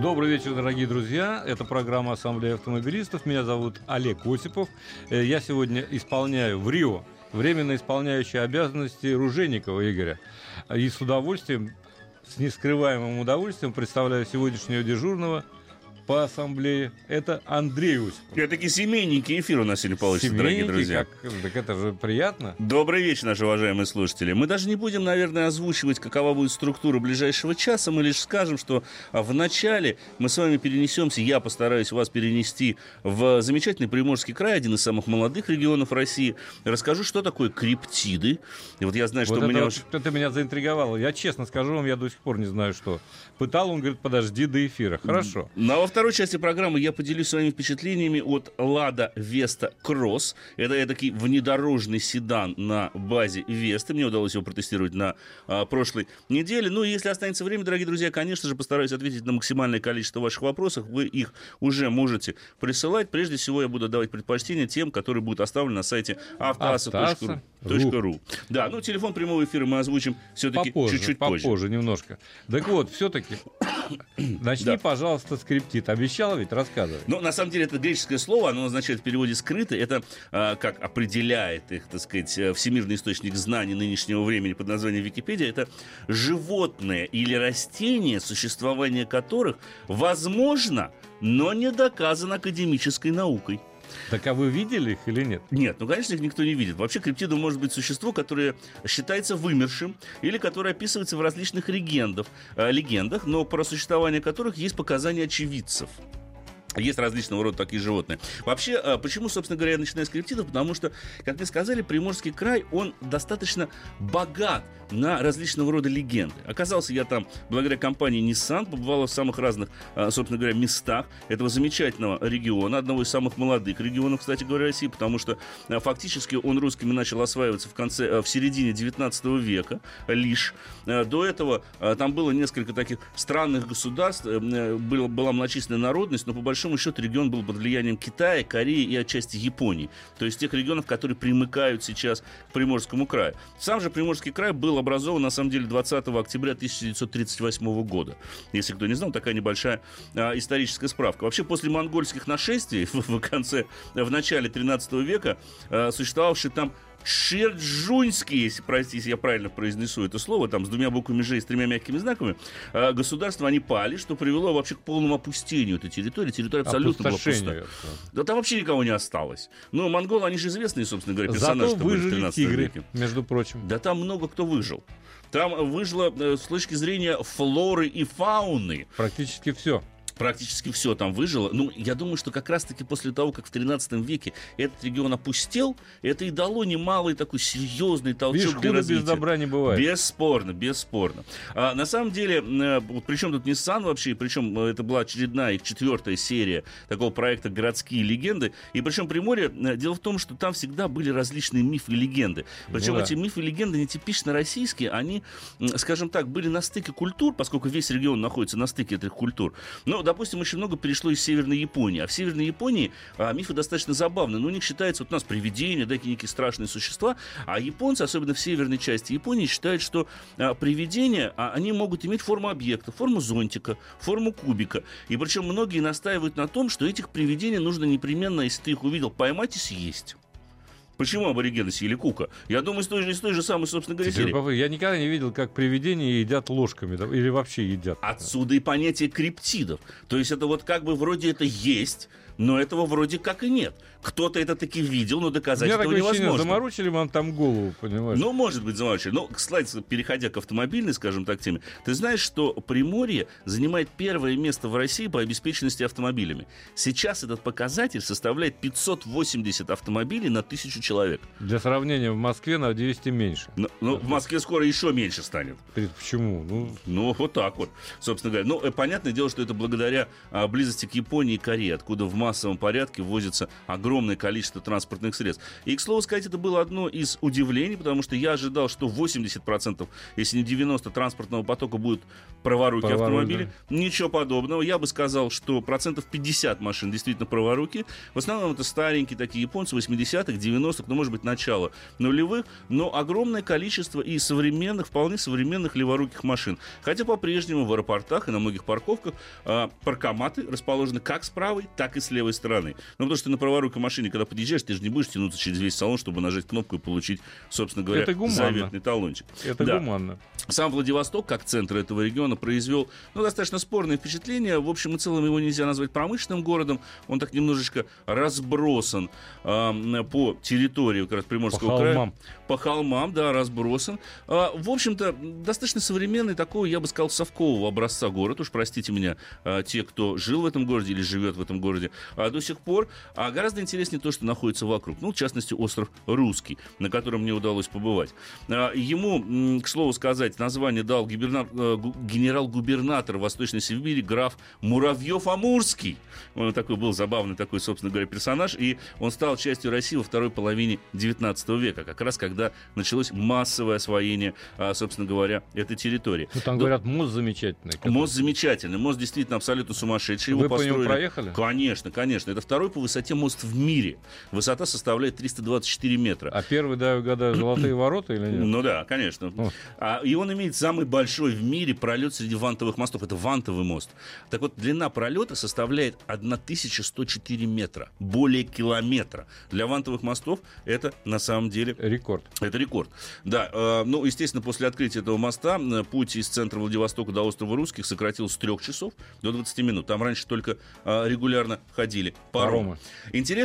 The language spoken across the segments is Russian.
Добрый вечер, дорогие друзья. Это программа Ассамблея автомобилистов. Меня зовут Олег Осипов. Э, Я сегодня исполняю в Рио временно исполняющий обязанности Ружейникова Игоря. И с удовольствием, с нескрываемым удовольствием представляю сегодняшнего дежурного по ассамблее. Это Андрей Осипов. Это такие семейники эфир у нас сегодня получится, дорогие Семейники, друзья. как- так это же приятно. Добрый вечер, наши уважаемые слушатели. Мы даже не будем, наверное, озвучивать, какова будет структура ближайшего часа. Мы лишь скажем, что а, в начале мы с вами перенесемся, я постараюсь вас перенести в замечательный Приморский край, один из самых молодых регионов России. Расскажу, что такое криптиды. И вот я знаю, что Вот у меня вот уж... это меня заинтриговало. Я честно скажу вам, я до сих пор не знаю, что. Пытал, он говорит, подожди до эфира. Хорошо. Ну, а во второй части программы я поделюсь своими впечатлениями от Лада Веста Кросс. Это такой внедорожный седан на базе Весты. Мне удалось его протестировать на а, прошлой неделе. Ну, и если останется время, дорогие друзья, конечно же, постараюсь ответить на максимальное количество ваших вопросов. Вы их уже можете присылать. Прежде всего, я буду давать предпочтение тем, которые будут оставлены на сайте автоаса.ру. Да, ну, телефон прямого эфира мы озвучим все-таки Попозже, чуть-чуть позже. попозже немножко. Так вот, все-таки, начни, Да. пожалуйста, скриптит. Обещал ведь, рассказывай. Ну, на самом деле, это греческое слово, оно означает в переводе «скрытый». Это, а, как определяет их, так сказать, э, всемирный источник знаний нынешнего времени под названием Википедия, это животные или растения, существование которых возможно, но не доказано академической наукой. Так а вы видели их или нет? Нет, ну, конечно, их никто не видит. Вообще, криптида может быть существо, которое считается вымершим или которое описывается в различных легендах, э, легендах но про существование которых есть показания очевидцев. Есть различного рода такие животные. Вообще, э, почему, собственно говоря, я начинаю с криптидов? Потому что, как вы сказали, Приморский край, он достаточно богат на различного рода легенды. Оказался я там благодаря компании Nissan, побывал в самых разных, э, собственно говоря, местах этого замечательного региона, одного из самых молодых регионов, кстати говоря, России, потому что фактически он русскими начал осваиваться в конце, в середине 19 века лишь. До этого там было несколько таких странных государств, э, э, было- была многочисленная народность, но по большому счету регион был под влиянием Китая, Кореи и отчасти Японии. То есть тех регионов, которые примыкают сейчас к Приморскому краю. Сам же Приморский край был образован, на самом деле, 20 октября 1938 года. Если кто не знал, такая небольшая а, историческая справка. Вообще, после монгольских нашествий в, в конце, в начале 13 века а, существовавший там Шерджуньский, если, простите, я правильно произнесу это слово, там с двумя буквами «Ж» и с тремя мягкими знаками, а, государства они пали, что привело вообще к полному опустению этой территории. Территория абсолютно была пуста. Да там вообще никого не осталось. Ну, монголы, они же известные, собственно говоря, персонажи Зато выжили 13 тигры, веке. между прочим. Да там много кто выжил. Там выжило э, с точки зрения флоры и фауны. Практически все. Практически все там выжило. Ну, я думаю, что как раз-таки после того, как в 13 веке этот регион опустел, это и дало немалый такой серьезный толчок Видишь, для худо без развития. добра не бывает. Бесспорно, бесспорно. А, на самом деле, э, вот причем тут Nissan вообще, причем э, это была очередная их четвертая серия такого проекта «Городские легенды». И причем Приморье, э, дело в том, что там всегда были различные мифы и легенды. Причем Ну да. эти мифы и легенды не типично российские, они, скажем так, были на стыке культур, поскольку весь регион находится на стыке этих культур. Но, допустим, очень много перешло из Северной Японии. А в Северной Японии а, мифы достаточно забавные. Но у них считается, вот у нас привидения, да, какие- некие страшные существа. А японцы, особенно в северной части Японии, считают, что а, привидения, а, они могут иметь форму объекта, форму зонтика, форму кубика. И причем многие настаивают на том, что этих привидений нужно непременно, если ты их увидел, поймать и съесть. Почему аборигены съели кука? Я думаю, из той же, из той же самой, собственно говоря, серии. Я никогда не видел, как привидения едят ложками. да, Или вообще едят. Отсюда и понятие криптидов. То есть это вот как бы вроде это есть, но этого вроде как и нет. Кто-то это таки видел, но доказать этого невозможно. заморочили вам там голову, понимаешь? Ну, может быть, заморочили. Но, кстати, переходя к автомобильной, скажем так, теме, ты знаешь, что Приморье занимает первое место в России по обеспеченности автомобилями. Сейчас этот показатель составляет 580 автомобилей на тысячу человек. Для сравнения, в Москве на 200 меньше. Ну, ну, в Москве скоро еще меньше станет. Почему? Ну, Ну, вот так вот, собственно говоря. Ну, э, понятное дело, что это благодаря а, близости к Японии и Корее, откуда в массовом порядке ввозится огромное количество транспортных средств. И, к слову сказать, это было одно из удивлений, потому что я ожидал, что 80%, если не 90% транспортного потока будут праворуки Праворуль, автомобили. Ничего подобного. Я бы сказал, что процентов 50 машин действительно праворуки. В основном это старенькие такие японцы 80-х, 90-х, ну, может быть, начало нулевых, но огромное количество и современных, вполне современных леворуких машин. Хотя по-прежнему в аэропортах и на многих парковках а, паркоматы расположены как с правой, так и с левой стороны. Ну, потому что на праворукой машине, когда подъезжаешь, ты же не будешь тянуться через весь салон, чтобы нажать кнопку и получить, собственно говоря, Это гуманно. заветный талончик. это Да. гуманно. Сам Владивосток, как центр этого региона, произвел ну, достаточно спорные впечатления. В общем и целом его нельзя назвать промышленным городом. Он так немножечко разбросан а, по территории как раз Приморского По края. холмам. По холмам, да, разбросан. А, в общем-то, достаточно современный такой, я бы сказал, совкового образца город. Уж простите меня, а, те, кто жил в этом городе или живет в этом городе а, до сих пор. А гораздо интереснее то, что находится вокруг. Ну, в частности, остров Русский, на котором мне удалось побывать. А, ему, к слову сказать, название дал гиберна- э, гу- генерал-губернатор Восточной Сибири граф Муравьев-Амурский. Он такой был забавный такой, собственно говоря, персонаж. И он стал частью России во второй половине 19 века, как раз когда началось массовое освоение, а, собственно говоря, этой территории. Ну, там Ну, говорят, мост замечательный. который- Мост замечательный, мост действительно абсолютно сумасшедший. Его Вы по нему построили- проехали? Конечно, конечно. Это второй по высоте мост в мире. Высота составляет 324 метра. А первый, да, угадаю, золотые ворота или нет? Ну да, конечно. О. А, и он имеет самый большой в мире пролет среди вантовых мостов. Это вантовый мост. Так вот, длина пролета составляет 1104 метра. Более километра. Для вантовых мостов это на самом деле Рекорд. это рекорд. Да, э, ну, естественно, после открытия этого моста путь из центра Владивостока до острова Русских сократился с 3 часов до 20 минут. Там раньше только э, регулярно ходили паромы. Паромы.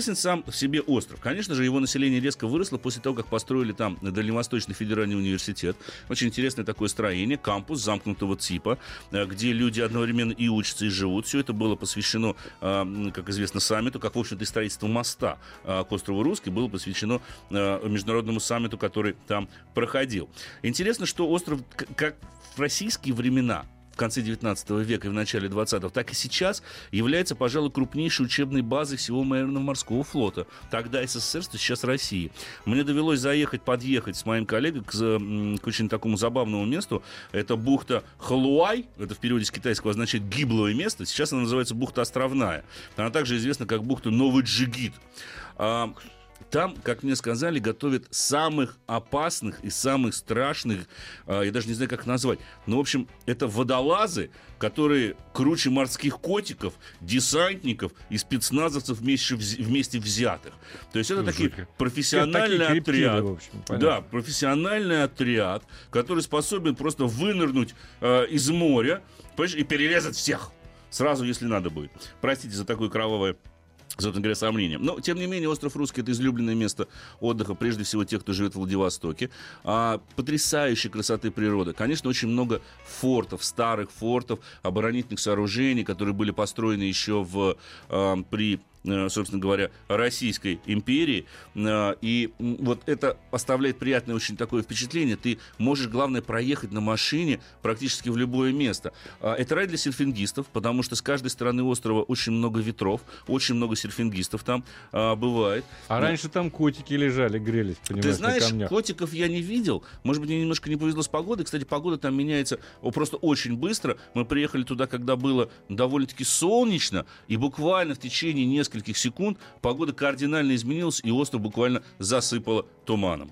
Интересен сам в себе остров. Конечно же, его население резко выросло после того, как построили там Дальневосточный федеральный университет. Очень интересное такое строение, кампус замкнутого типа, э, где люди одновременно и учатся, и живут. Все это было посвящено, м, как известно, саммиту, как, в общем-то, и строительству моста э, к острову Русский было посвящено э, международному саммиту, который там проходил. Интересно, что остров, как в российские времена, в конце 19 века и в начале 20-го, так и сейчас является, пожалуй, крупнейшей учебной базой всего военно-морского флота. Тогда СССР, что сейчас России. Мне довелось заехать, подъехать с моим коллегой к, к очень такому забавному месту. Это бухта Халуай, это в переводе с китайского означает гиблое место. Сейчас она называется бухта Островная. Она также известна как бухта Новый Джигит. Там, как мне сказали, готовят самых опасных и самых страшных, а, я даже не знаю, как их назвать. Но, в общем, это водолазы, которые круче морских котиков, десантников и спецназовцев вместе, вместе взятых. То есть это Ну, такие профессиональный Это такие отряд. в общем, да, профессиональный отряд, который способен просто вынырнуть э, из моря и перерезать всех. Сразу, если надо будет. Простите за такое кровавое собственно говоря, сомнения. Но, тем не менее, остров Русский – это излюбленное место отдыха, прежде всего, тех, кто живет в Владивостоке. А, потрясающей красоты природы. Конечно, очень много фортов, старых фортов, оборонительных сооружений, которые были построены еще в, а, при собственно говоря, Российской империи. Э, И вот это оставляет приятное очень такое впечатление. Ты можешь, главное, проехать на машине практически в любое место. А, Это рай для серфингистов, потому что с каждой стороны острова очень много ветров, очень много серфингистов там а, бывает. А Ну, раньше там котики лежали, грелись, понимаешь, ты знаешь, котиков я не видел. Может быть, мне немножко не повезло с погодой. Кстати, погода там меняется просто очень быстро. Мы приехали туда, когда было довольно-таки солнечно, и буквально в течение нескольких секунд погода кардинально изменилась, и остров буквально засыпало туманом.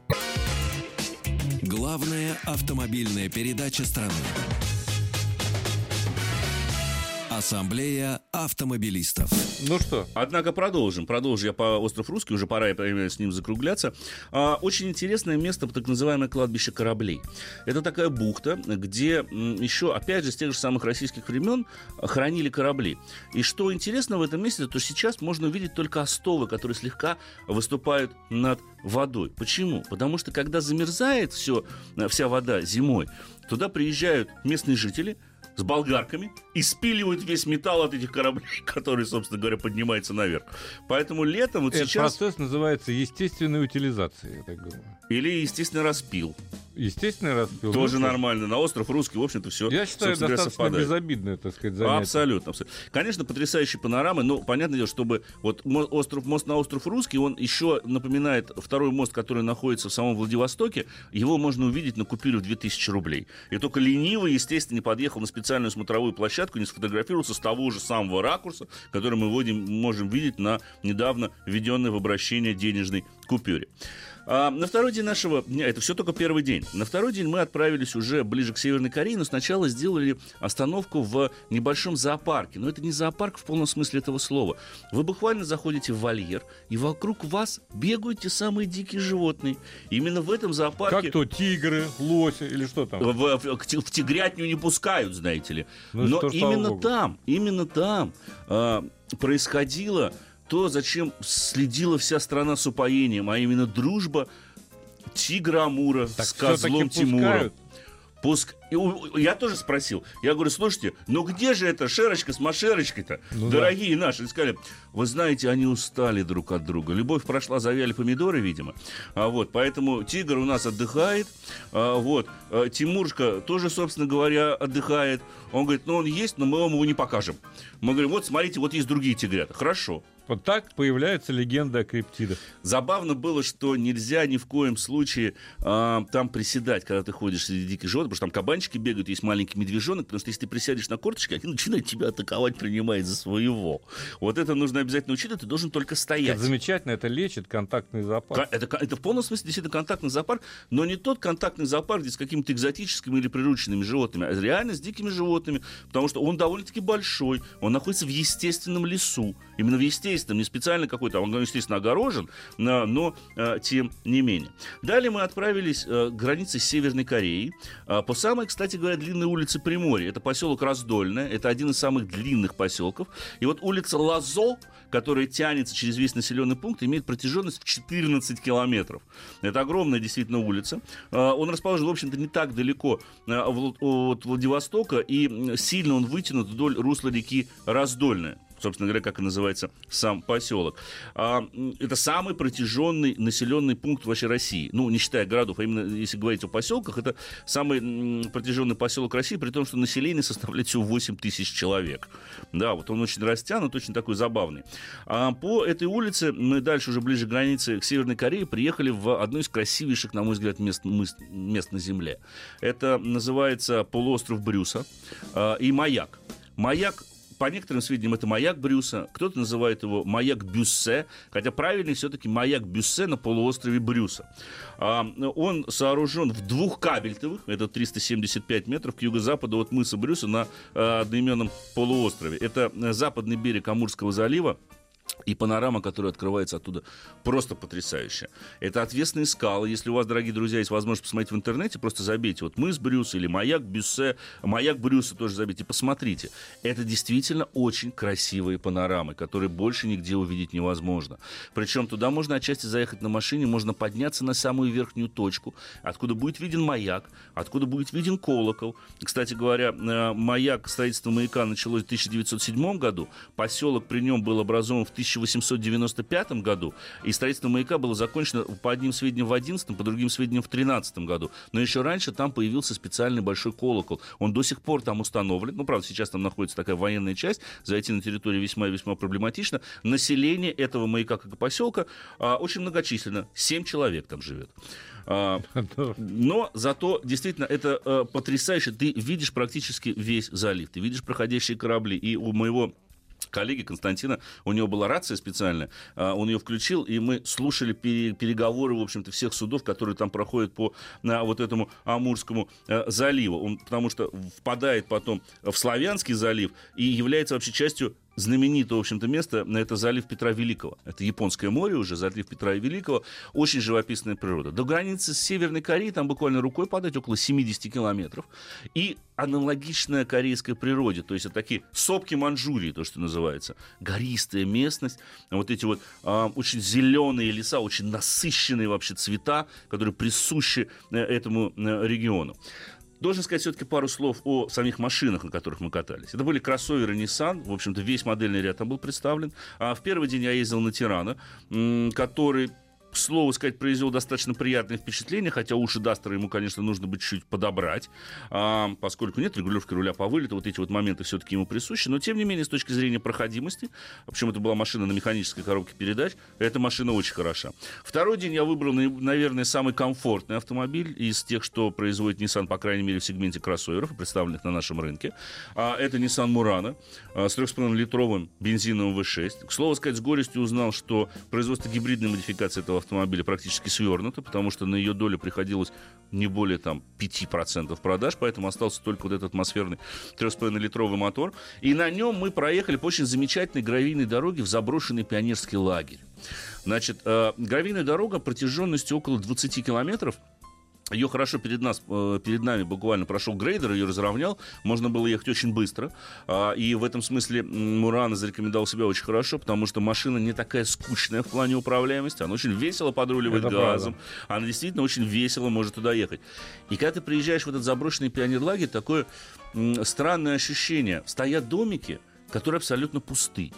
Главная автомобильная передача страны. Ассамблея автомобилистов. Ну что? Однако продолжим. Продолжим я по остров Русский, уже пора я с ним закругляться. А, очень интересное место, так называемое кладбище кораблей. Это такая бухта, где еще, опять же, с тех же самых российских времен хранили корабли. И что интересно в этом месте, то сейчас можно увидеть только остовы, которые слегка выступают над водой. Почему? Потому что когда замерзает все, вся вода зимой, туда приезжают местные жители – с болгарками и спиливают весь металл от этих кораблей, который, собственно говоря, поднимается наверх. Поэтому летом вот Этот сейчас... процесс называется естественной утилизацией, я так думаю. Или естественно распил. Естественно, распил. Тоже ну, нормально. На остров русский, в общем-то, все Я считаю, достаточно совпадает. безобидное, так сказать, занятие. Абсолютно, абсолютно. Конечно, потрясающие панорамы, но понятное дело, чтобы вот остров, мост на остров Русский, он еще напоминает второй мост, который находится в самом Владивостоке. Его можно увидеть на купюре в 2000 рублей. И только ленивый, естественно, не подъехал на специальную смотровую площадку, не сфотографировался с того же самого ракурса, который мы вводим, можем видеть на недавно введенной в обращение денежной купюре. А, на второй день нашего дня, это все только первый день, на второй день мы отправились уже ближе к Северной Корее, но сначала сделали остановку в небольшом зоопарке. Но это не зоопарк в полном смысле этого слова. Вы буквально заходите в вольер, и вокруг вас бегают те самые дикие животные. Именно в этом зоопарке... Как то тигры, лоси или что там? В, в, в, тигрятню не пускают, знаете ли. Ну, но что, именно там, именно там э, происходило то, зачем следила вся страна с упоением, а именно дружба тигра Амура так с козлом. Пускают? Пуск... Я тоже спросил. Я говорю, слушайте, ну где же эта шерочка с машерочкой-то? Ну Дорогие да. наши. И сказали, вы знаете, они устали друг от друга. Любовь прошла, завяли помидоры, видимо. А вот, поэтому тигр у нас отдыхает. А, вот. А, Тимуршка тоже, собственно говоря, отдыхает. Он говорит, ну он есть, но мы вам его не покажем. Мы говорим, вот смотрите, вот есть другие тигрята. Хорошо. Вот так появляется легенда о криптидах. Забавно было, что нельзя ни в коем случае э, там приседать, когда ты ходишь среди диких животных, потому что там кабанчики бегают, есть маленький медвежонок, потому что если ты присядешь на корточки, они начинают тебя атаковать, принимать за своего. Вот это нужно обязательно учитывать, ты должен только стоять. Это замечательно, это лечит контактный зоопарк. Это, это в полном смысле действительно контактный зоопарк, но не тот контактный зоопарк, где с какими-то экзотическими или прирученными животными, а реально с дикими животными, потому что он довольно-таки большой, он находится в естественном лесу, именно в естественном естественно, не специально какой-то, он, естественно, огорожен, но э, тем не менее. Далее мы отправились э, к границе с Северной Кореей э, по самой, кстати говоря, длинной улице Приморья. Это поселок Раздольное, это один из самых длинных поселков. И вот улица Лазо, которая тянется через весь населенный пункт, имеет протяженность в 14 километров. Это огромная действительно улица. Он расположен, в общем-то, не так далеко от Владивостока, и сильно он вытянут вдоль русла реки Раздольная собственно говоря, как и называется сам поселок. А, это самый протяженный населенный пункт вообще России. Ну, не считая городов, а именно если говорить о поселках, это самый протяженный поселок России, при том, что население составляет всего 8 тысяч человек. Да, вот он очень растянут, очень такой забавный. А по этой улице мы дальше, уже ближе к границе к Северной Корее, приехали в одно из красивейших, на мой взгляд, мест, мест на Земле. Это называется полуостров Брюса э, и маяк. Маяк по некоторым сведениям, это маяк Брюса, кто-то называет его маяк Бюссе, хотя правильный все-таки маяк Бюссе на полуострове Брюса. А, он сооружен в двух кабельтовых, это 375 метров к юго-западу от мыса Брюса на а, одноименном полуострове. Это западный берег Амурского залива, и панорама, которая открывается оттуда, просто потрясающая. Это отвесные скалы. Если у вас, дорогие друзья, есть возможность посмотреть в интернете, просто забейте вот мыс Брюса или маяк Бюссе, маяк Брюса тоже забейте, посмотрите. Это действительно очень красивые панорамы, которые больше нигде увидеть невозможно. Причем туда можно отчасти заехать на машине, можно подняться на самую верхнюю точку, откуда будет виден маяк, откуда будет виден колокол. Кстати говоря, э, маяк, строительство маяка началось в 1907 году, поселок при нем был образован в 1895 году, и строительство маяка было закончено по одним сведениям в 11 по другим сведениям в 13 году. Но еще раньше там появился специальный большой колокол. Он до сих пор там установлен. Ну, правда, сейчас там находится такая военная часть. Зайти на территорию весьма и весьма проблематично. Население этого маяка, как и поселка, а, очень многочисленно. Семь человек там живет. А, но зато действительно это а, потрясающе. Ты видишь практически весь залив. Ты видишь проходящие корабли. И у моего коллеги Константина, у него была рация специальная, а, он ее включил, и мы слушали переговоры, в общем-то, всех судов, которые там проходят по на вот этому Амурскому э, заливу. Он, потому что впадает потом в Славянский залив и является вообще частью знаменитое, в общем-то, место, это залив Петра Великого. Это Японское море уже, залив Петра Великого. Очень живописная природа. До границы с Северной Кореей там буквально рукой подать около 70 километров. И аналогичная корейской природе, то есть это такие сопки Манчжурии, то, что называется. Гористая местность, вот эти вот э, очень зеленые леса, очень насыщенные вообще цвета, которые присущи э, этому э, региону. Должен сказать все-таки пару слов о самих машинах, на которых мы катались. Это были кроссоверы Nissan, в общем-то, весь модельный ряд там был представлен. А в первый день я ездил на Тирана, который к слову сказать, произвел достаточно приятное впечатление, хотя уши Дастера ему, конечно, нужно быть чуть подобрать, а, поскольку нет регулировки руля по вылету, вот эти вот моменты все-таки ему присущи, но тем не менее, с точки зрения проходимости, причем это была машина на механической коробке передач, эта машина очень хороша. Второй день я выбрал, наверное, самый комфортный автомобиль из тех, что производит Nissan, по крайней мере, в сегменте кроссоверов, представленных на нашем рынке. А, это Nissan Murano а, с 3,5-литровым бензиновым V6. К слову сказать, с горестью узнал, что производство гибридной модификации этого автомобиля практически свернуто, потому что на ее долю приходилось не более там 5% продаж, поэтому остался только вот этот атмосферный 3,5-литровый мотор. И на нем мы проехали по очень замечательной гравийной дороге в заброшенный пионерский лагерь. Значит, э, гравийная дорога протяженностью около 20 километров – ее хорошо перед, нас, э, перед нами буквально прошел грейдер, ее разровнял. Можно было ехать очень быстро. А, и в этом смысле Мурана зарекомендовал себя очень хорошо, потому что машина не такая скучная в плане управляемости. Она очень весело подруливает Это газом. Правда. Она действительно очень весело может туда ехать. И когда ты приезжаешь в этот заброшенный пионерлагерь, такое странное ощущение. Стоят домики, которые абсолютно пусты.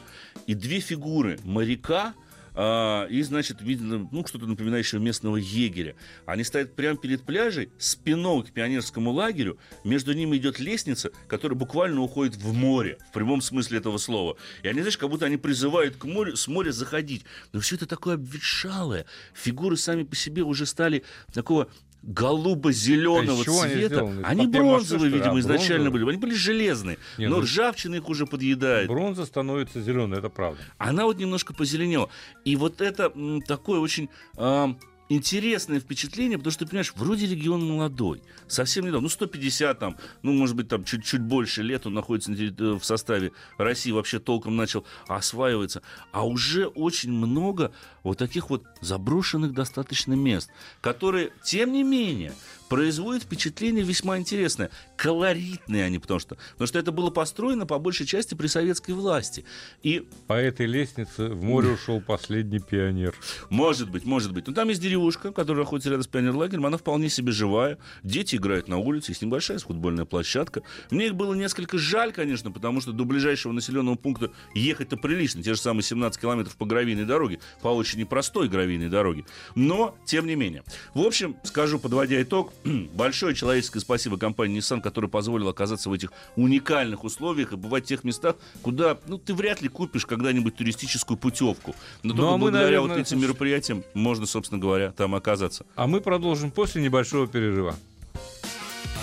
И две фигуры моряка и, значит, видно, ну, что-то напоминающее местного егеря. Они стоят прямо перед пляжей, спиной к пионерскому лагерю, между ними идет лестница, которая буквально уходит в море, в прямом смысле этого слова. И они, знаешь, как будто они призывают к морю, с моря заходить. Но все это такое обветшалое. Фигуры сами по себе уже стали такого голубо-зеленого а цвета. Они, они бронзовые, видимо, а, изначально бронзовые? были. Они были железные. Нет, но ну, ржавчина их уже подъедает. Бронза становится зеленой, это правда. Она вот немножко позеленела. И вот это м, такое очень... Э, интересное впечатление, потому что ты понимаешь, вроде регион молодой, совсем недавно, ну 150 там, ну может быть там чуть-чуть больше лет он находится в составе России, вообще толком начал осваиваться, а уже очень много вот таких вот заброшенных достаточно мест, которые, тем не менее, производит впечатление весьма интересное. Колоритные они, потому что, потому что это было построено по большей части при советской власти. И... По этой лестнице в море ушел последний пионер. Может быть, может быть. Но там есть деревушка, которая находится рядом с пионерлагерем, она вполне себе живая. Дети играют на улице, есть небольшая футбольная площадка. Мне их было несколько жаль, конечно, потому что до ближайшего населенного пункта ехать-то прилично. Те же самые 17 километров по гравийной дороге, по очень непростой гравийной дороге. Но, тем не менее. В общем, скажу, подводя итог, большое человеческое спасибо компании Nissan, которая позволила оказаться в этих уникальных условиях и бывать в тех местах, куда ну, ты вряд ли купишь когда-нибудь туристическую путевку. Но ну, только а мы, благодаря наверное, вот этим мероприятиям можно, собственно говоря, там оказаться. А мы продолжим после небольшого перерыва.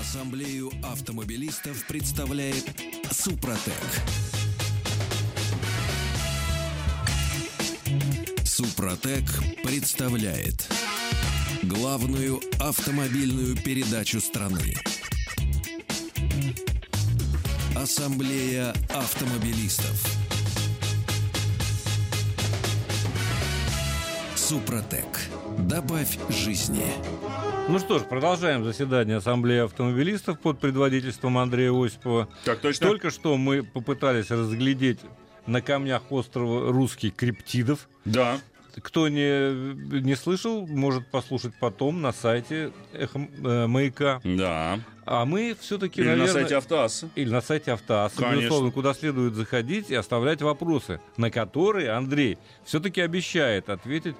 Ассамблею автомобилистов представляет Супротек. Супротек представляет главную автомобильную передачу страны. Ассамблея автомобилистов. Супротек. Добавь жизни. Ну что ж, продолжаем заседание Ассамблеи автомобилистов под предводительством Андрея Осипова. Так точно. Только что мы попытались разглядеть на камнях острова русских криптидов. Да. Кто не, не слышал, может послушать потом на сайте Эхо э, Маяка. Да. А мы все-таки, Или наверное... на сайте Автоасса. Или на сайте Автоасса, Конечно. безусловно, куда следует заходить и оставлять вопросы, на которые Андрей все-таки обещает ответить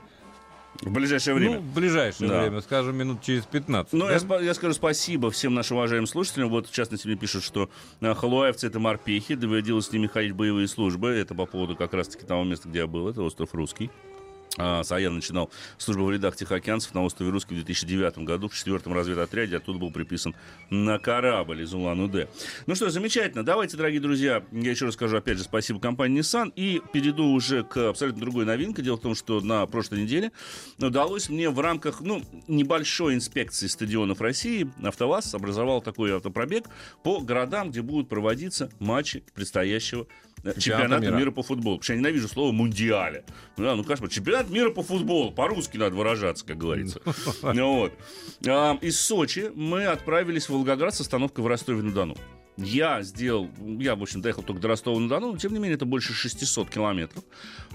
в ближайшее время. Ну, в ближайшее да. время, скажем, минут через 15. Ну, да? я, я скажу спасибо всем нашим уважаемым слушателям. Вот, в частности, мне пишут, что э, халуаевцы — это морпехи, доводилось с ними ходить в боевые службы. Это по поводу как раз-таки того места, где я был. Это остров Русский. А, Саян начинал службу в рядах Тихоокеанцев на острове Русский в 2009 году в четвертом разведотряде. Оттуда был приписан на корабль из Улан-Удэ. Ну что, замечательно. Давайте, дорогие друзья, я еще раз скажу, опять же, спасибо компании Nissan. И перейду уже к абсолютно другой новинке. Дело в том, что на прошлой неделе удалось мне в рамках ну, небольшой инспекции стадионов России АвтоВАЗ образовал такой автопробег по городам, где будут проводиться матчи предстоящего чемпионата, чемпионата мира. мира по футболу. Потому что я ненавижу слово «мундиале». Ну, да, ну, конечно, чемпионат мира по футболу. По-русски надо выражаться, как говорится. Ну вот. А, из Сочи мы отправились в Волгоград с остановкой в Ростове-на-Дону. Я сделал, я, в общем, доехал только до Ростова-на-Дону, но, тем не менее, это больше 600 километров.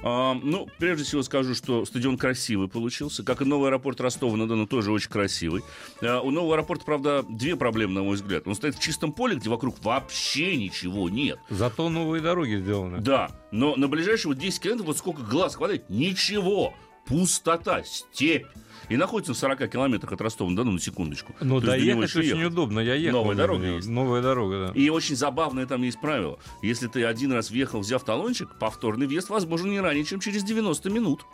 А, ну, прежде всего скажу, что стадион красивый получился, как и новый аэропорт Ростова-на-Дону тоже очень красивый. А, у нового аэропорта, правда, две проблемы, на мой взгляд. Он стоит в чистом поле, где вокруг вообще ничего нет. Зато новые дороги сделаны. Да, но на ближайшие вот 10 километров, вот сколько глаз хватает, ничего. Пустота, степь и находится в 40 километрах от Ростова-на-Дону, на секундочку. Ну, доехать очень ехать. удобно, я ехал. Новая дорога есть. Новая дорога, да. И очень забавное там есть правило. Если ты один раз въехал, взяв талончик, повторный въезд возможен не ранее, чем через 90 минут.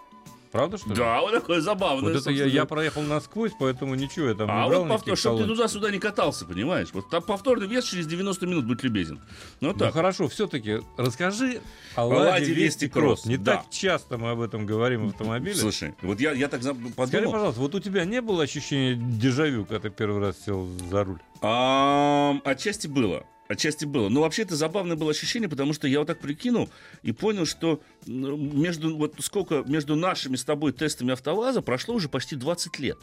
Правда, что ли? Да, вот такое забавное. Вот это я, я проехал насквозь, поэтому ничего я там а не брал. А вот повтор, чтобы ты туда-сюда не катался, понимаешь? Вот там повторный вес через 90 минут, будь любезен. Ну, ну так. ну хорошо, все-таки расскажи о Ладе Вести Кросс. Не да. так часто мы об этом говорим в автомобиле. Слушай, вот я, я так подумал. Скажи, пожалуйста, вот у тебя не было ощущения дежавю, когда ты первый раз сел за руль? А, отчасти было. Отчасти было. Но вообще это забавное было ощущение, потому что я вот так прикинул и понял, что между, вот сколько между нашими с тобой тестами АвтоВАЗа прошло уже почти 20 лет.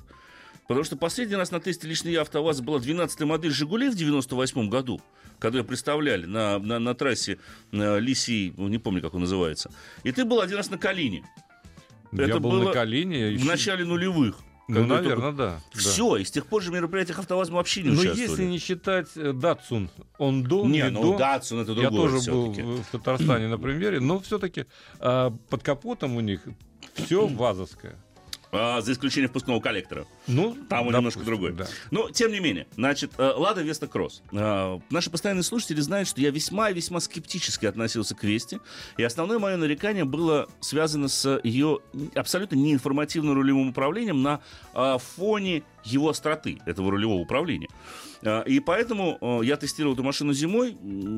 Потому что последний раз на тесте лично я АвтоВАЗа была 12-я модель «Жигулей» в 98 году, когда представляли на, на, на трассе на э, Лисий, ну, не помню, как он называется. И ты был один раз на Калине. Я Это был было на Калине. В начале нулевых. Ну, наверное, да. Все, да. и с тех пор же в мероприятиях АвтоВАЗ мы вообще не Но участвовали. если не считать э, Датсун, он до, не, не ну Датсун это другое Я тоже был в Татарстане на премьере, но все-таки а, под капотом у них все вазовское. А, за исключением впускного коллектора. Ну, там он немножко другой. Да. Но, тем не менее, значит, э, Лада Веста Кросс. А, наши постоянные слушатели знают, что я весьма-весьма скептически относился к Весте. И основное мое нарекание было связано с ее абсолютно неинформативным рулевым управлением на а, фоне его остроты, этого рулевого управления. А, и поэтому а, я тестировал эту машину зимой,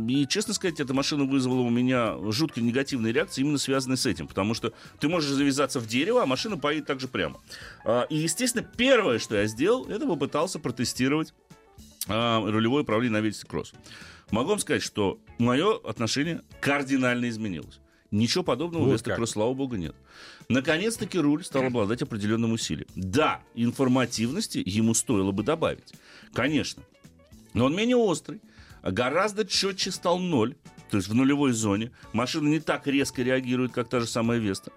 и, честно сказать, эта машина вызвала у меня жуткие негативные реакции, именно связанные с этим, потому что ты можешь завязаться в дерево, а машина поедет также прямо. А, и, естественно, первое, что я сделал, это попытался протестировать рулевое управление на Вельсе Кросс. Могу вам сказать, что мое отношение кардинально изменилось. Ничего подобного вот у Веста Кросс, слава богу, нет. Наконец-таки руль стал обладать определенным усилием. Да, информативности ему стоило бы добавить. Конечно. Но он менее острый, гораздо четче стал ноль то есть в нулевой зоне. Машина не так резко реагирует, как та же самая Веста.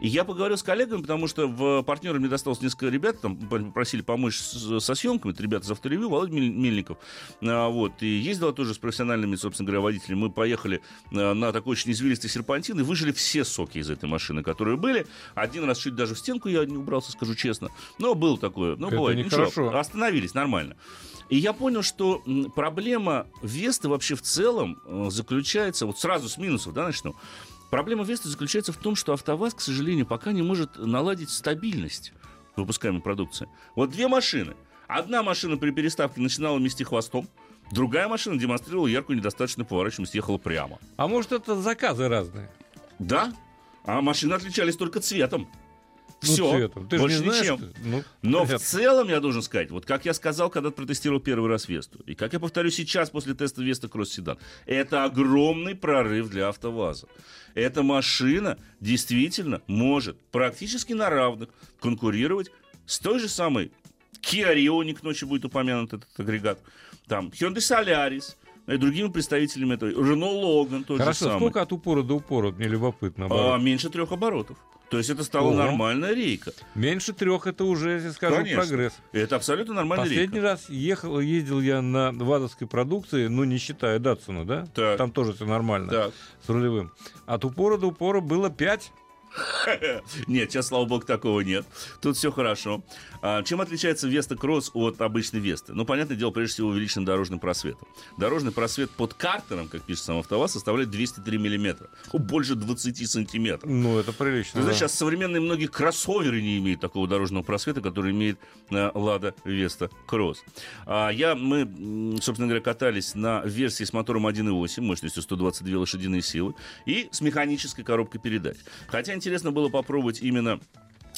И я поговорил с коллегами, потому что в партнеры мне досталось несколько ребят, там попросили помочь с, со съемками, это ребята из авторевью, Володя Мельников. А, вот, и ездила тоже с профессиональными, собственно говоря, водителями. Мы поехали а, на такой очень извилистый серпантин и выжили все соки из этой машины, которые были. Один раз чуть даже в стенку я не убрался, скажу честно. Но было такое. Ну, бывает. Ничего, остановились, нормально. И я понял, что проблема Весты вообще в целом э, заключается, вот сразу с минусов, да, начну. Проблема Весты заключается в том, что АвтоВАЗ, к сожалению, пока не может наладить стабильность выпускаемой продукции. Вот две машины. Одна машина при переставке начинала мести хвостом, другая машина демонстрировала яркую недостаточную поворачиваемость, ехала прямо. А может, это заказы разные? Да, а машины отличались только цветом. Все, ну, цветом. Ты больше не знаешь, ничем. Ну, Но понятно. в целом, я должен сказать, вот как я сказал, когда протестировал первый раз Весту, и как я повторю сейчас после теста Веста Кросс Седан, это огромный прорыв для АвтоВАЗа. Эта машина действительно может практически на равных конкурировать с той же самой Kia Rio, ночью будет упомянут этот агрегат, там Hyundai Solaris, и другими представителями этого. Рено Логан тот Хорошо, же самый. сколько от упора до упора? Мне любопытно. А, меньше трех оборотов. То есть это стала Ого. нормальная рейка. Меньше трех это уже, если скажу, Конечно. прогресс. Это абсолютно нормальная Последний рейка. раз ехал, ездил я на вазовской продукции, ну не считая Датсуна, да? Так. Там тоже все нормально. Так. С рулевым. От упора до упора было 5. Нет, сейчас, слава богу, такого нет. Тут все хорошо. А, чем отличается Веста Кросс от обычной Весты? Ну, понятное дело, прежде всего, увеличенным дорожным просветом. Дорожный просвет под картером, как пишет сам АвтоВАЗ, составляет 203 миллиметра. Больше 20 сантиметров. Ну, это прилично. Ты знаешь, сейчас современные многие кроссоверы не имеют такого дорожного просвета, который имеет э, Лада Веста Кросс. А я, мы, собственно говоря, катались на версии с мотором 1.8, мощностью 122 лошадиные силы, и с механической коробкой передач. Хотя интересно было попробовать именно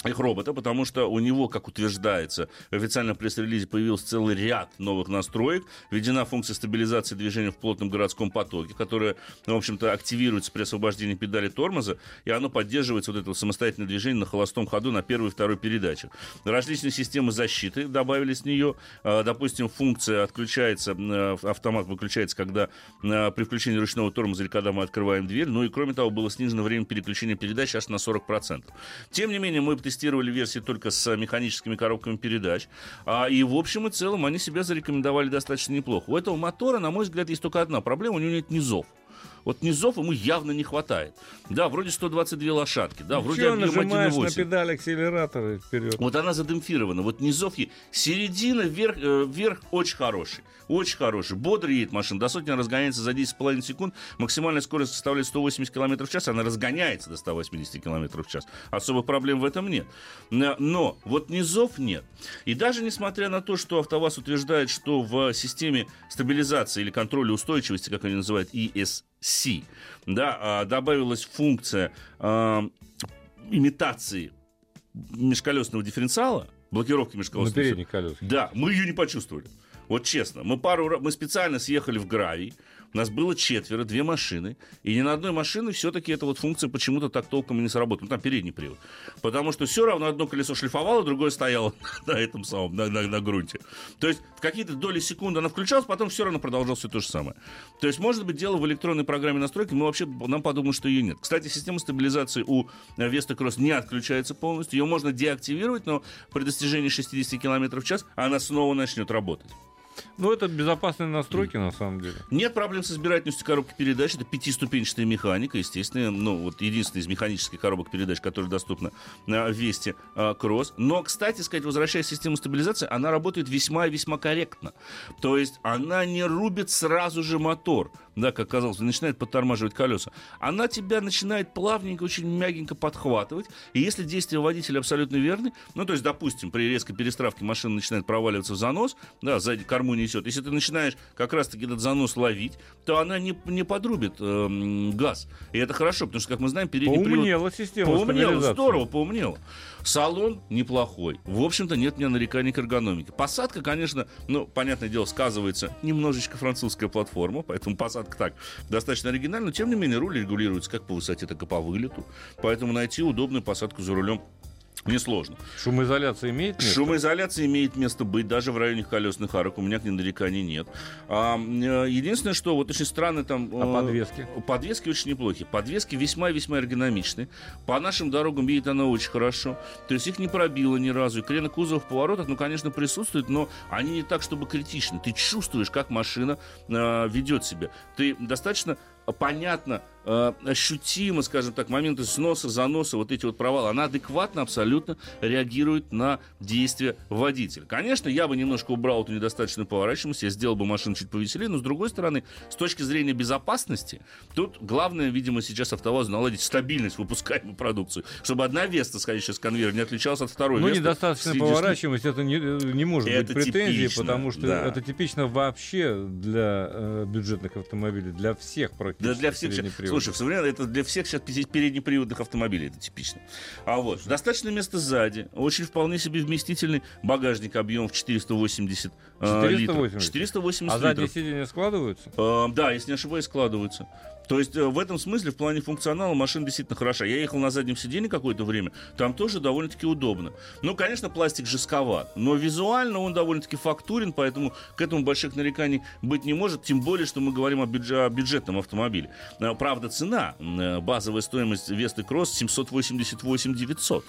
их робота, потому что у него, как утверждается, в официальном пресс-релизе появился целый ряд новых настроек. Введена функция стабилизации движения в плотном городском потоке, которая, в общем-то, активируется при освобождении педали тормоза, и оно поддерживается вот это вот самостоятельное движение на холостом ходу на первой и второй передаче. Различные системы защиты добавились в нее. А, допустим, функция отключается, э, автомат выключается, когда э, при включении ручного тормоза или когда мы открываем дверь. Ну и, кроме того, было снижено время переключения передач аж на 40%. Тем не менее, мы тестировали версии только с механическими коробками передач. А, и в общем и целом они себя зарекомендовали достаточно неплохо. У этого мотора, на мой взгляд, есть только одна проблема, у него нет низов. Вот низов ему явно не хватает. Да, вроде 122 лошадки, да, вроде Чё объем нажимаешь 1,8. на педаль акселератора вперед? Вот она задемпфирована. Вот низов. Середина, вверх, э, вверх очень хороший. Очень хороший. Бодро едет машина. До сотни разгоняется за 10,5 секунд. Максимальная скорость составляет 180 км в час. Она разгоняется до 180 км в час. Особых проблем в этом нет. Но, но вот низов нет. И даже несмотря на то, что АвтоВАЗ утверждает, что в системе стабилизации или контроля устойчивости, как они называют, ESC, да, а, добавилась функция а, имитации межколесного дифференциала, блокировки На межколесного передних колесах. да, мы ее не почувствовали. Вот честно, мы пару мы специально съехали в гравий, нас было четверо, две машины, и ни на одной машине все-таки эта вот функция почему-то так толком и не сработала. Ну, там передний привод. Потому что все равно одно колесо шлифовало, другое стояло на этом самом, на, на- на грунте. То есть в какие-то доли секунды она включалась, потом все равно продолжалось все то же самое. То есть, может быть, дело в электронной программе настройки, мы вообще, нам подумали, что ее нет. Кстати, система стабилизации у э, Vesta Cross не отключается полностью, ее можно деактивировать, но при достижении 60 км в час она снова начнет работать. Ну, это безопасные настройки, на самом деле. Нет проблем с избирательностью коробки передач. Это пятиступенчатая механика, естественно. Ну, вот единственная из механических коробок передач, которая доступна на Весте а, Кросс. Но, кстати сказать, возвращаясь к системе стабилизации, она работает весьма и весьма корректно. То есть она не рубит сразу же мотор, да, как казалось, начинает подтормаживать колеса. Она тебя начинает плавненько, очень мягенько подхватывать. И если действия водителя абсолютно верны, ну, то есть, допустим, при резкой перестравке машина начинает проваливаться в занос, да, сзади корму несет. Если ты начинаешь как раз-таки этот занос ловить, то она не, не подрубит эм, газ. И это хорошо, потому что, как мы знаем, передний привод... Поумнела система Поумнела, здорово, поумнела. Салон неплохой. В общем-то, нет у меня нареканий к эргономике. Посадка, конечно, ну, понятное дело, сказывается немножечко французская платформа, поэтому посадка так достаточно оригинальна, но тем не менее руль регулируется как по высоте, так и по вылету. Поэтому найти удобную посадку за рулем несложно. Шумоизоляция имеет место? Шумоизоляция имеет место быть даже в районе колесных арок. У меня к ней нареканий нет. А, э, единственное, что вот очень странно там... А э, подвески? Подвески очень неплохие. Подвески весьма и весьма эргономичны. По нашим дорогам едет она очень хорошо. То есть их не пробило ни разу. И крена кузова в поворотах, ну, конечно, присутствует, но они не так, чтобы критичны. Ты чувствуешь, как машина э, ведет себя. Ты достаточно понятно, э, ощутимо, скажем так, моменты сноса, заноса, вот эти вот провалы, она адекватно абсолютно реагирует на действия водителя. Конечно, я бы немножко убрал эту недостаточную поворачиваемость, я сделал бы машину чуть повеселее, но с другой стороны, с точки зрения безопасности, тут главное, видимо, сейчас АвтоВАЗу наладить стабильность выпускаемой продукции, чтобы одна Веста, сходящая с конвейера, не отличалась от второй Ну, недостаточная поворачиваемость, это не, не может Это быть претензией, типично, потому что да. это типично вообще для э, бюджетных автомобилей, для всех практически. Да для всех слушай, в современном это для всех сейчас переднеприводных автомобилей, это типично. А вот, достаточно места сзади, очень вполне себе вместительный багажник объемом в 480 э, литров. 480? 480 А задние литров. сиденья складываются? Э, да, если не ошибаюсь, складываются. То есть э, в этом смысле, в плане функционала, машина действительно хороша. Я ехал на заднем сиденье какое-то время, там тоже довольно-таки удобно. Ну, конечно, пластик жестковат, но визуально он довольно-таки фактурен, поэтому к этому больших нареканий быть не может, тем более, что мы говорим о, бюдже- о бюджетном автомобиле. Э, Правда, цена, э, базовая стоимость Весты Кросс 788 900.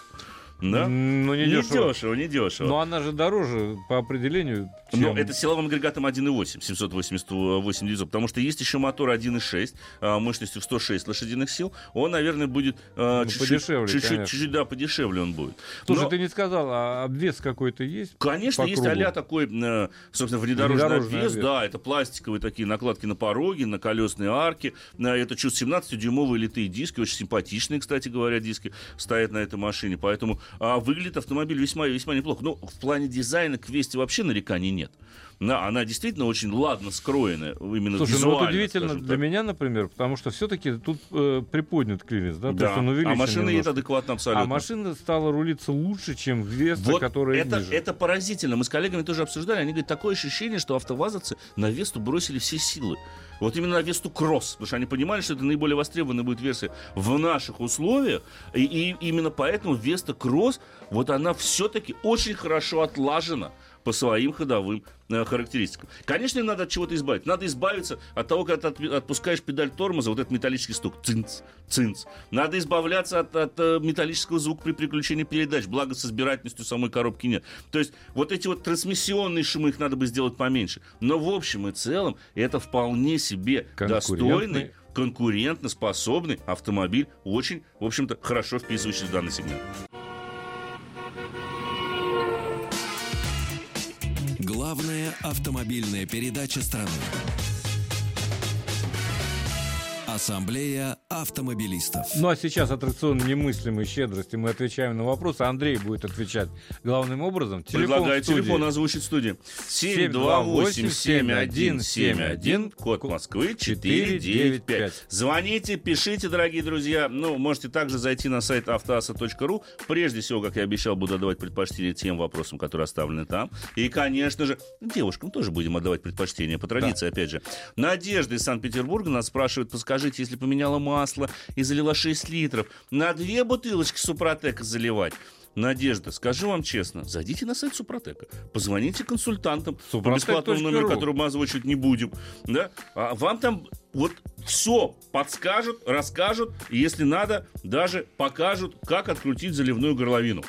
Да? Ну, не не дешево. дешево, не дешево. Но она же дороже по определению, чем... Но это силовым агрегатом 1.8, 788 дизель, потому что есть еще мотор 1.6 а, мощностью в 106 лошадиных сил. Он, наверное, будет а, Ну, чуть-чуть, подешевле, чуть-чуть, да, подешевле он будет. Слушай, Но- ты не сказал, а обвес какой-то есть? Конечно, по есть а такой, э, собственно, внедорожный, Внедорожный обвес. обвес. Да, это пластиковые такие накладки на пороге, на колесные арки. Это чуть 17-дюймовые литые диски, очень симпатичные, кстати говоря, диски стоят на этой машине. Поэтому а, выглядит автомобиль весьма, весьма неплохо. Ну, в плане дизайна к Весте вообще нареканий нет. Да, она действительно очень ладно скроенная, именно Слушай, ну визуально. вот удивительно для так. меня, например, потому что все-таки тут э, приподнят клиренс, да? То Да, есть он а машина едет немножко. адекватно абсолютно. А машина стала рулиться лучше, чем Веста, Вот которая это, ниже. это поразительно. Мы с коллегами тоже обсуждали. Они говорят, такое ощущение, что автовазовцы на Весту бросили все силы. Вот именно на Весту Кросс, потому что они понимали, что это наиболее востребованная будет версия в наших условиях. И, и именно поэтому Веста Кросс, вот она все-таки очень хорошо отлажена по своим ходовым э, характеристикам. Конечно, им надо от чего-то избавить. Надо избавиться от того, когда ты отпускаешь педаль тормоза, вот этот металлический стук, цинц, цинц. Надо избавляться от, от, э, металлического звука при переключении передач, благо с избирательностью самой коробки нет. То есть вот эти вот трансмиссионные шумы, их надо бы сделать поменьше. Но в общем и целом это вполне себе достойный конкурентно способный автомобиль, очень, в общем-то, хорошо вписывающийся в данный сегмент. Главная автомобильная передача страны. Ассамблея автомобилистов. Ну а сейчас аттракцион немыслимой щедрости. Мы отвечаем на вопросы. Андрей будет отвечать главным образом. Телефон Предлагаю студии. телефон озвучить в студии. 728-7171, код Москвы 495. Звоните, пишите, дорогие друзья. Ну, можете также зайти на сайт автоаса.ру. Прежде всего, как я обещал, буду отдавать предпочтение тем вопросам, которые оставлены там. И, конечно же, девушкам тоже будем отдавать предпочтение, по традиции, опять же. Надежда из Санкт-Петербурга нас спрашивает, подскажите, если поменяла масло и залила 6 литров, на две бутылочки Супротека заливать? Надежда, скажу вам честно, зайдите на сайт Супротека, позвоните консультантам по Супротек.ру. бесплатному номеру, который мы озвучивать не будем, да, а вам там вот все подскажут, расскажут, и если надо, даже покажут, как открутить заливную горловину.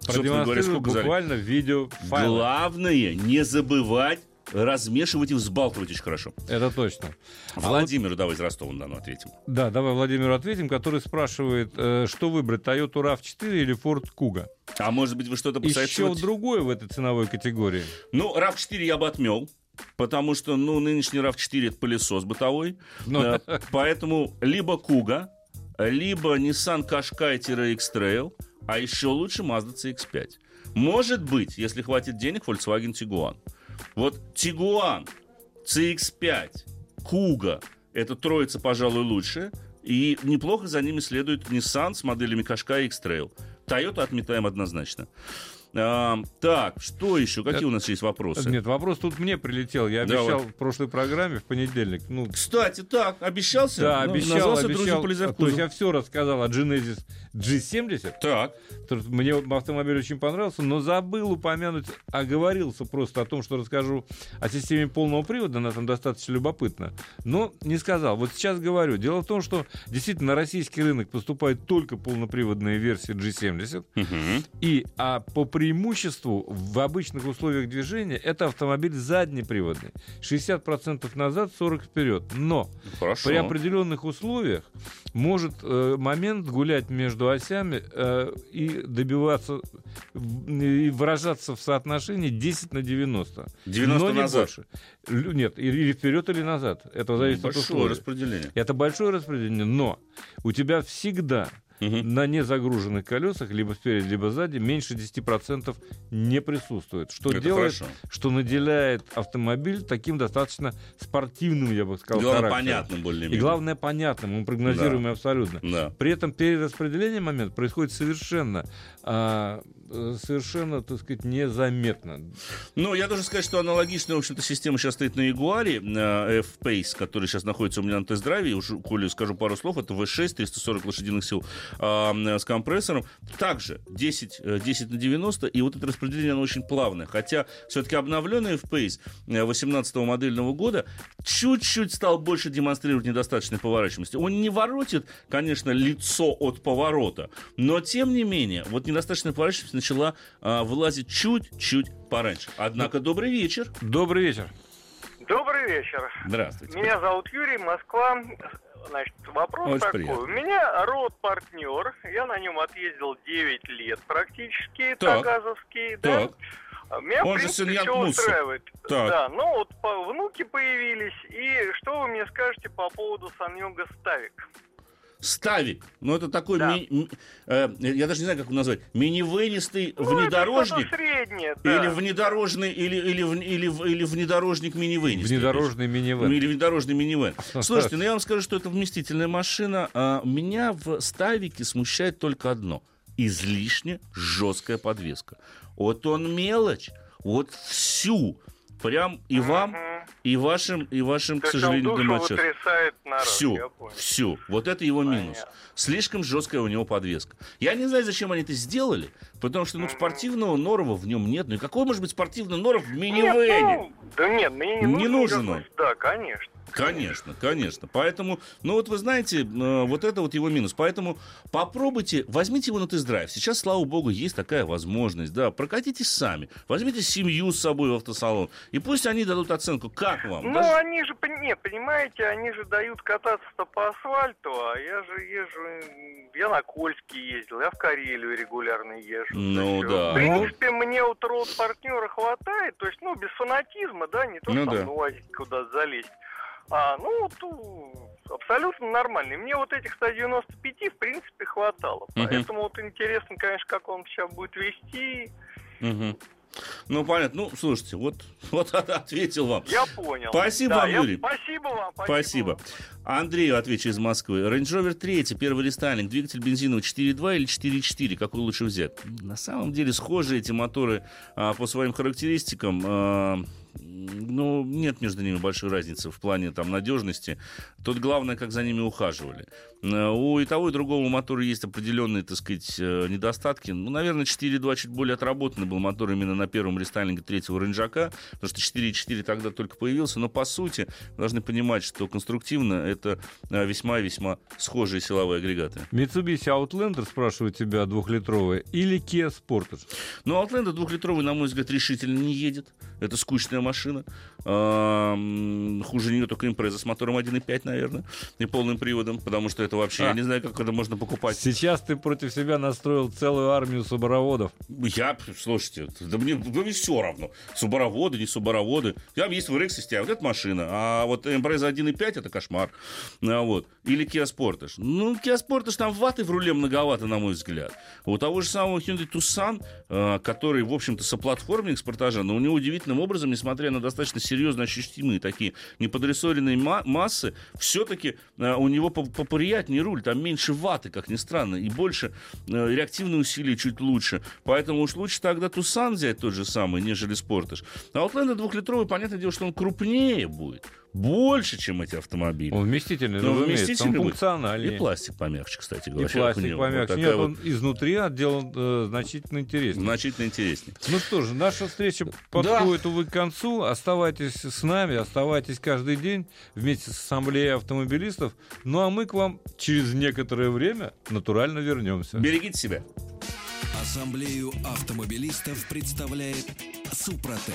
Собственно говоря, сколько буквально видео файл. Главное, не забывать размешивать и взбалтывать очень хорошо. Это точно. А Владимиру давай из Ростова-на-Дону ответим. Да, давай Владимиру ответим, который спрашивает, э, что выбрать, Toyota RAV4 или Ford Kuga? А может быть, вы что-то Еще посоветуете? другое в этой ценовой категории. Ну, RAV4 я бы отмел. Потому что, ну, нынешний RAV4 это пылесос бытовой. Ну, Э, Поэтому либо Куга, либо Nissan Qashqai-X-Trail, а еще лучше Mazda CX-5. Может быть, если хватит денег, Volkswagen Tiguan. Вот Tiguan, CX-5, Kuga, это троица, пожалуй, лучше. И неплохо за ними следует Nissan с моделями Qashqai и X-Trail. Toyota отметаем однозначно. А, так, что еще? Какие у нас есть вопросы? Нет, вопрос тут мне прилетел. Я обещал Давай. в прошлой программе, в понедельник. Ну, Кстати, так, обещался? да, Ну, обещал, Назвался обещал. друзья То есть я все рассказал о Genesis G70. Так, Мне автомобиль очень понравился, но забыл упомянуть, оговорился просто о том, что расскажу о системе полного привода, она там достаточно любопытна, но не сказал. Вот сейчас говорю. Дело в том, что действительно на российский рынок поступают только полноприводные версии G70, Мгм. и а по преимуществу в обычных условиях движения это автомобиль заднеприводный. 60% назад, 40% вперед. Но хорошо. при определенных условиях может э, момент гулять между осями э, и добиваться и выражаться в соотношении 10 на 90. 90 но не назад. больше. Нет, или вперед, или назад. Это зависит от Большое условий. распределение. Это большое распределение, но у тебя всегда Мгм. на незагруженных колесах, либо спереди, либо сзади, меньше 10% не присутствует. Что Это делает, хорошо. что наделяет автомобиль таким достаточно спортивным, я бы сказал, Главное, характером. понятным более-менее. И главное, понятным, он прогнозируемый абсолютно. Да. При этом перераспределение момент происходит совершенно, а, э, совершенно, так сказать, незаметно. Ну, я должен сказать, что аналогичная, в общем-то, система сейчас стоит на Ягуаре, F-Pace, который сейчас находится у меня на тест-драйве. Уж, коли скажу пару слов, это V6, 340 лошадиных сил с компрессором. Также 10, 10 на 90, и вот это распределение, оно очень плавное. Хотя все-таки обновленный F-Pace 18 модельного года чуть-чуть стал больше демонстрировать недостаточной поворачиваемости. Он не воротит, конечно, лицо от поворота, но тем не менее, вот недостаточная поворачиваемость начала а, вылазить чуть-чуть пораньше. Однако, добрый вечер. Добрый вечер. Добрый вечер. Здравствуйте. Меня зовут Юрий, Москва. Значит, вопрос Очень такой. приятно. У меня род-партнер. Я на нем отъездил 9 лет практически, Так. Тагазовский. Так. Да? Меня, Он в же принципе, Ян все устраивает. Так. Да, ну вот по- внуки появились. И что вы мне скажете по поводу Саньога Ставик? Ставик. Ну, это такой, Да. ми- ми- э, я даже не знаю, как его назвать, мини-венистый Ну, это внедорожник. что-то среднее, да. Или внедорожный, или, или, или, в- или внедорожник мини-венистый. Внедорожный минивэн. Или внедорожный минивэн. Слушайте, ну я вам скажу, что это вместительная машина. А меня в Ставике смущает только одно. Излишне жесткая подвеска. Вот он мелочь, вот всю. Прям и вам, И вашим, и вашим, к сожалению, домочадцам. Всю, всю. Вот это его минус. Понятно. Слишком жесткая у него подвеска. Я не знаю, зачем они это сделали, потому что ну, спортивного норова в нем нет. Ну и какой может быть спортивный норов в Нет, минивэне? ну, да нет, мне не, Не нужен он. Да, конечно. Конечно, конечно. Поэтому, ну вот вы знаете, э, вот это вот его минус. Поэтому попробуйте, возьмите его на тест-драйв. Сейчас, слава богу, есть такая возможность. Да, прокатитесь сами. Возьмите семью с собой в автосалон. И пусть они дадут оценку, как вам. Ну, Даже- они же, не, понимаете, они же дают кататься-то по асфальту, а я же езжу, я на Кольский ездил, я в Карелию регулярно езжу. Ну, да. В принципе, мне вот род партнера хватает, то есть, ну, без фанатизма, да, не то, Ну, что да. там УАЗике куда-то залезть. А, ну, вот, у, абсолютно нормальный. Мне вот этих 195, в принципе, хватало. Мгм. Поэтому вот интересно, конечно, как он сейчас будет вести. Мгм. Ну, понятно. Ну, слушайте, вот, вот ответил вам. Я понял. Спасибо Да, вам, я- Юрий. Спасибо вам. Спасибо. вам. Андрею отвечу из Москвы. Range Rover 3, первый рестайлинг, двигатель бензиновый 4.2 или 4.4, какой лучше взять? На самом деле схожи эти моторы а, по своим характеристикам. а, ну, нет между ними большой разницы в плане там, надежности. Тут главное, как за ними ухаживали. Э, У и того, и другого мотора есть определенные, так сказать, э, недостатки. Ну, наверное, 4.2 чуть более отработанный был мотор именно на первом рестайлинге третьего рейнджака, потому что 4.4 тогда только появился. Но, по сути, должны понимать, что конструктивно это э, весьма и весьма схожие силовые агрегаты. Mitsubishi Outlander, спрашивает тебя, двухлитровая, или Kia Sportage? Но Outlander двухлитровый, на мой взгляд, решительно не едет. Это скучная машина. А, м, Хуже нее только импреза с мотором 1.5, наверное, и полным приводом, потому что это вообще, я А. не знаю, как это можно покупать. Сейчас ты против себя настроил целую армию субароводов. Я, слушайте, да мне, да мне все равно. Субароводы, не субароводы. Я есть в RX системе, вот это машина. А вот Impreza 1.5 это кошмар. А, вот. Или Kia Sportage. Ну, Kia Sportage там ваты в руле многовато, на мой взгляд. У того же самого Hyundai Tucson, э, который, в общем-то, соплатформенник с портажа, но у него удивительным образом, несмотря на достаточно серьезно ощутимые такие неподрессоренные ма- массы, все-таки у него по- поприятнее руль, там меньше ваты, как ни странно, и больше э, реактивные усилия чуть лучше. Поэтому уж лучше тогда Тусан взять тот же самый, нежели Спортаж. А Outlander двухлитровый, понятное дело, что он крупнее будет. Больше, чем эти автомобили. Он вместительный, Ну, вместительный он функциональный. И пластик помягче, кстати И говоря. у пластик него. Вот помягче. такая Нет, вот он изнутри отделан э, значительно интереснее. Значительно интереснее. Ну что же, наша встреча подходит, увы, к концу. Оставайтесь с нами, оставайтесь каждый день вместе с Ассамблеей автомобилистов. Ну а мы к вам через некоторое время натурально вернемся. Берегите себя. Ассамблею автомобилистов представляет Супротек.